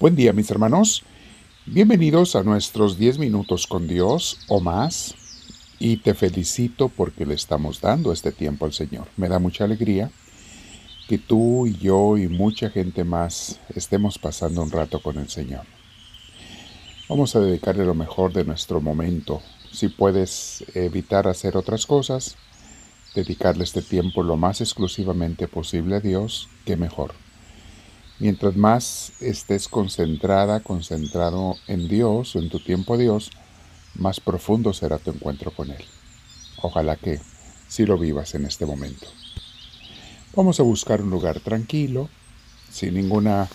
Buen día mis hermanos, bienvenidos a nuestros 10 minutos con Dios o más y te felicito porque le estamos dando este tiempo al Señor. Me da mucha alegría que tú y yo y mucha gente más estemos pasando un rato con el Señor. Vamos a dedicarle lo mejor de nuestro momento. Si puedes evitar hacer otras cosas, dedicarle este tiempo lo más exclusivamente posible a Dios, que mejor. Mientras más estés concentrada, concentrado en Dios en tu tiempo a Dios, más profundo será tu encuentro con Él. Ojalá que sí lo vivas en este momento. Vamos a buscar un lugar tranquilo, sin ninguna,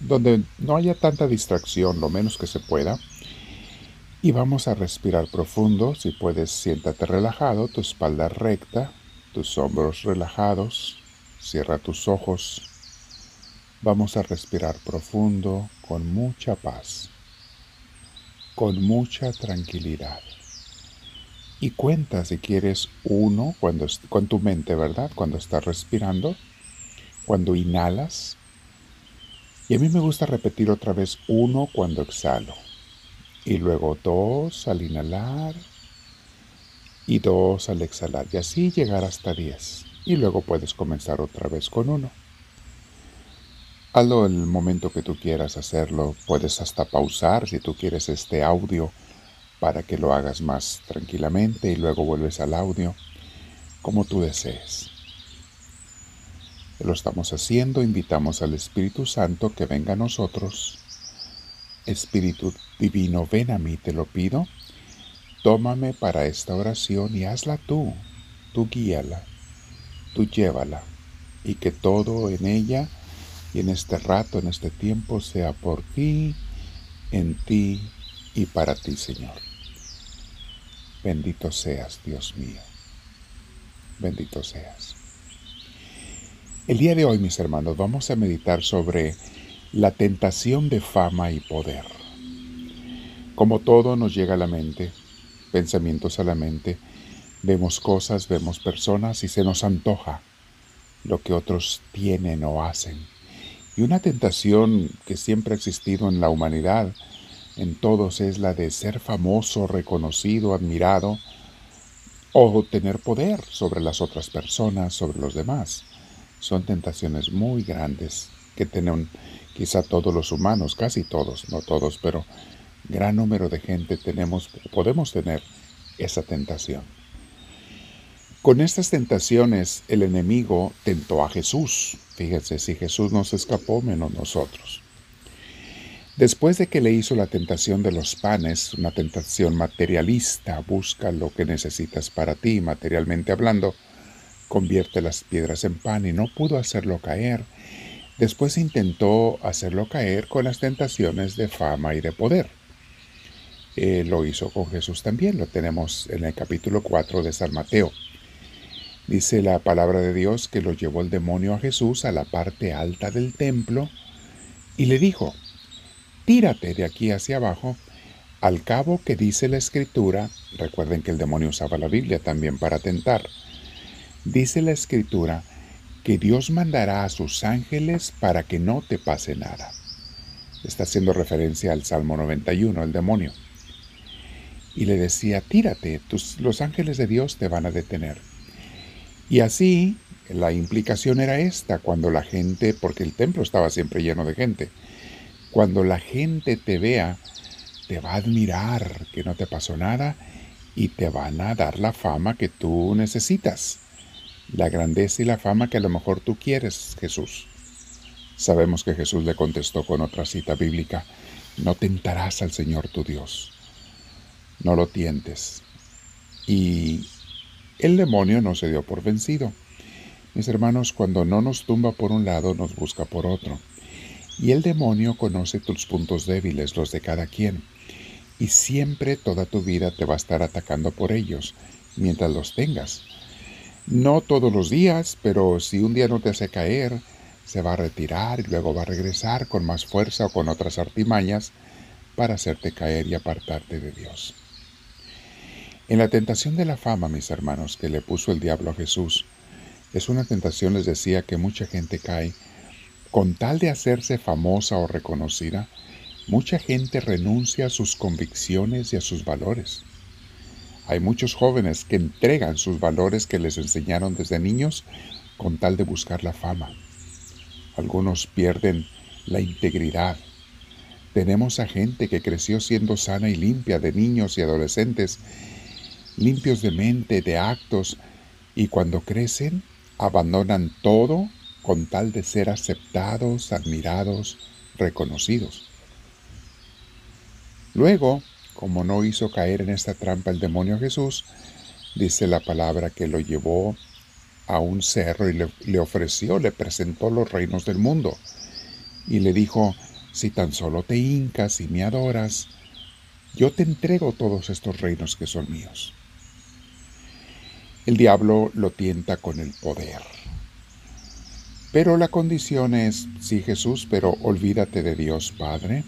donde no haya tanta distracción, lo menos que se pueda. Y vamos a respirar profundo. Si puedes, siéntate relajado, tu espalda recta, tus hombros relajados. Cierra tus ojos Vamos a respirar profundo con mucha paz, con mucha tranquilidad. Y cuenta si quieres uno cuando, con tu mente, ¿verdad? Cuando estás respirando, cuando inhalas. Y a mí me gusta repetir otra vez uno cuando exhalo. Y luego dos al inhalar y dos al exhalar. Y así llegar hasta diez. Y luego puedes comenzar otra vez con uno. Hazlo el momento que tú quieras hacerlo. Puedes hasta pausar si tú quieres este audio para que lo hagas más tranquilamente y luego vuelves al audio como tú desees. Lo estamos haciendo, invitamos al Espíritu Santo que venga a nosotros. Espíritu Divino, ven a mí, te lo pido. Tómame para esta oración y hazla tú. Tú guíala, tú llévala y que todo en ella y en este rato, en este tiempo, sea por ti, en ti y para ti, Señor. Bendito seas, Dios mío. Bendito seas. El día de hoy, mis hermanos, vamos a meditar sobre la tentación de fama y poder. Como todo nos llega a la mente, pensamientos a la mente, vemos cosas, vemos personas y se nos antoja lo que otros tienen o hacen y una tentación que siempre ha existido en la humanidad, en todos, es la de ser famoso, reconocido, admirado, o tener poder sobre las otras personas, sobre los demás. Son tentaciones muy grandes que tienen quizá todos los humanos, casi todos, no todos, pero gran número de gente tenemos, podemos tener esa tentación. Con estas tentaciones el enemigo tentó a Jesús. Fíjense, si Jesús nos escapó, menos nosotros. Después de que le hizo la tentación de los panes, una tentación materialista, busca lo que necesitas para ti, materialmente hablando, convierte las piedras en pan y no pudo hacerlo caer. Después intentó hacerlo caer con las tentaciones de fama y de poder. Eh, lo hizo con Jesús también, lo tenemos en el capítulo 4 de San Mateo. Dice la palabra de Dios que lo llevó el demonio a Jesús a la parte alta del templo y le dijo, tírate de aquí hacia abajo, al cabo que dice la escritura, recuerden que el demonio usaba la Biblia también para tentar, dice la escritura que Dios mandará a sus ángeles para que no te pase nada. Está haciendo referencia al Salmo 91, el demonio. Y le decía, tírate, tus, los ángeles de Dios te van a detener. Y así, la implicación era esta, cuando la gente, porque el templo estaba siempre lleno de gente, cuando la gente te vea, te va a admirar que no te pasó nada y te van a dar la fama que tú necesitas, la grandeza y la fama que a lo mejor tú quieres, Jesús. Sabemos que Jesús le contestó con otra cita bíblica, no tentarás al Señor tu Dios, no lo tientes. Y el demonio no se dio por vencido. Mis hermanos, cuando no nos tumba por un lado, nos busca por otro. Y el demonio conoce tus puntos débiles, los de cada quien. Y siempre toda tu vida te va a estar atacando por ellos, mientras los tengas. No todos los días, pero si un día no te hace caer, se va a retirar y luego va a regresar con más fuerza o con otras artimañas para hacerte caer y apartarte de Dios. En la tentación de la fama, mis hermanos, que le puso el diablo a Jesús, es una tentación, les decía, que mucha gente cae Con tal de hacerse famosa o reconocida, mucha gente renuncia a sus convicciones y a sus valores. Hay muchos jóvenes que entregan sus valores que les enseñaron desde niños con tal de buscar la fama. Algunos pierden la integridad. Tenemos a gente que creció siendo sana y limpia de niños y adolescentes, limpios de mente, de actos, y cuando crecen abandonan todo con tal de ser aceptados, admirados, reconocidos. Luego, como no hizo caer en esta trampa el demonio Jesús, dice la palabra que lo llevó a un cerro y le, ofreció, le presentó los reinos del mundo. Y le dijo, si tan solo te hincas y me adoras, yo te entrego todos estos reinos que son míos. El diablo lo tienta con el poder. Pero la condición es, sí Jesús, pero olvídate de Dios Padre.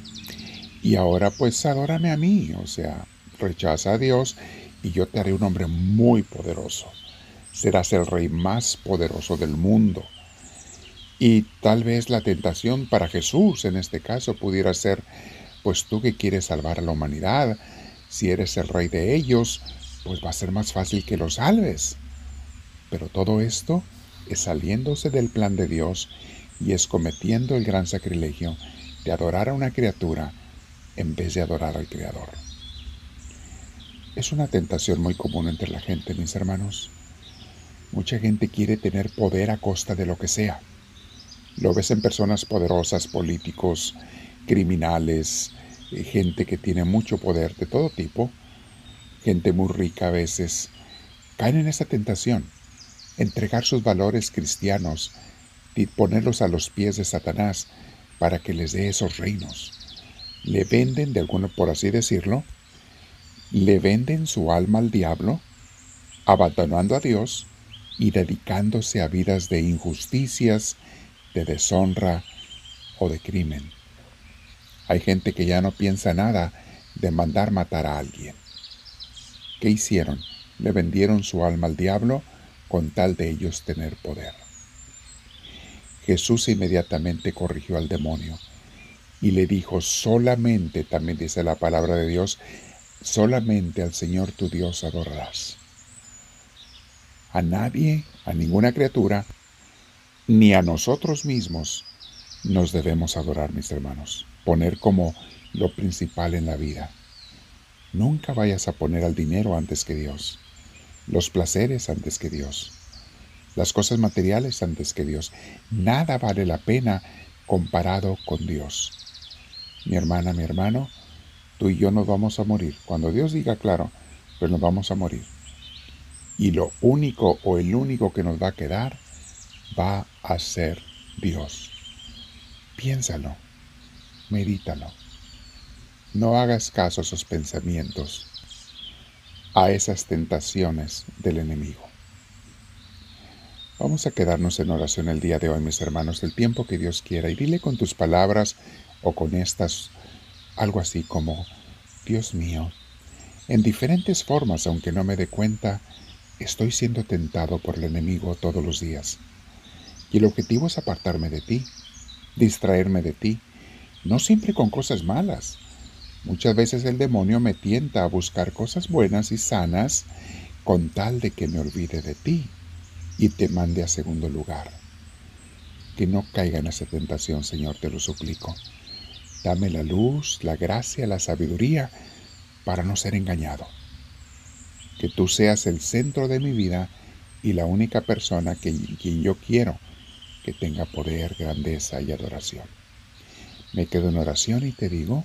Y ahora pues adórame a mí, o sea, rechaza a Dios y yo te haré un hombre muy poderoso. Serás el rey más poderoso del mundo. Y tal vez la tentación para Jesús en este caso pudiera ser, pues tú que quieres salvar a la humanidad, si eres el rey de ellos, pues va a ser más fácil que los salves. Pero todo esto es saliéndose del plan de Dios y es cometiendo el gran sacrilegio de adorar a una criatura en vez de adorar al Creador. Es una tentación muy común entre la gente, mis hermanos. Mucha gente quiere tener poder a costa de lo que sea. Lo ves en personas poderosas, políticos, criminales, eh, gente que tiene mucho poder de todo tipo, gente muy rica a veces, caen en esa tentación entregar sus valores cristianos y ponerlos a los pies de Satanás para que les dé esos reinos. Le venden, de alguno por así decirlo, le venden su alma al diablo, abandonando a Dios y dedicándose a vidas de injusticias, de deshonra o de crimen. Hay gente que ya no piensa nada de mandar matar a alguien. ¿Qué hicieron? Le vendieron su alma al diablo con tal de ellos tener poder. Jesús inmediatamente corrigió al demonio y le dijo, solamente, también dice la palabra de Dios, solamente al Señor tu Dios adorarás. A nadie, a ninguna criatura, ni a nosotros mismos nos debemos adorar, mis hermanos, poner como lo principal en la vida. Nunca vayas a poner al dinero antes que Dios los placeres antes que Dios, las cosas materiales antes que Dios. Nada vale la pena comparado con Dios. Mi hermana, mi hermano, tú y yo nos vamos a morir. Cuando Dios diga claro, pues nos vamos a morir. Y lo único o el único que nos va a quedar va a ser Dios. Piénsalo, medítalo. No hagas caso a esos pensamientos a esas tentaciones del enemigo. Vamos a quedarnos en oración el día de hoy, mis hermanos, el tiempo que Dios quiera, y dile con tus palabras o con estas algo así como, Dios mío, en diferentes formas, aunque no me dé cuenta, estoy siendo tentado por el enemigo todos los días. Y el objetivo es apartarme de ti, distraerme de ti, no siempre con cosas malas, Muchas veces el demonio me tienta a buscar cosas buenas y sanas con tal de que me olvide de ti y te mande a segundo lugar. Que no caiga en esa tentación, Señor, te lo suplico. Dame la luz, la gracia, la sabiduría para no ser engañado. Que tú seas el centro de mi vida y la única persona que, quien yo quiero que tenga poder, grandeza y adoración. Me quedo en oración y te digo,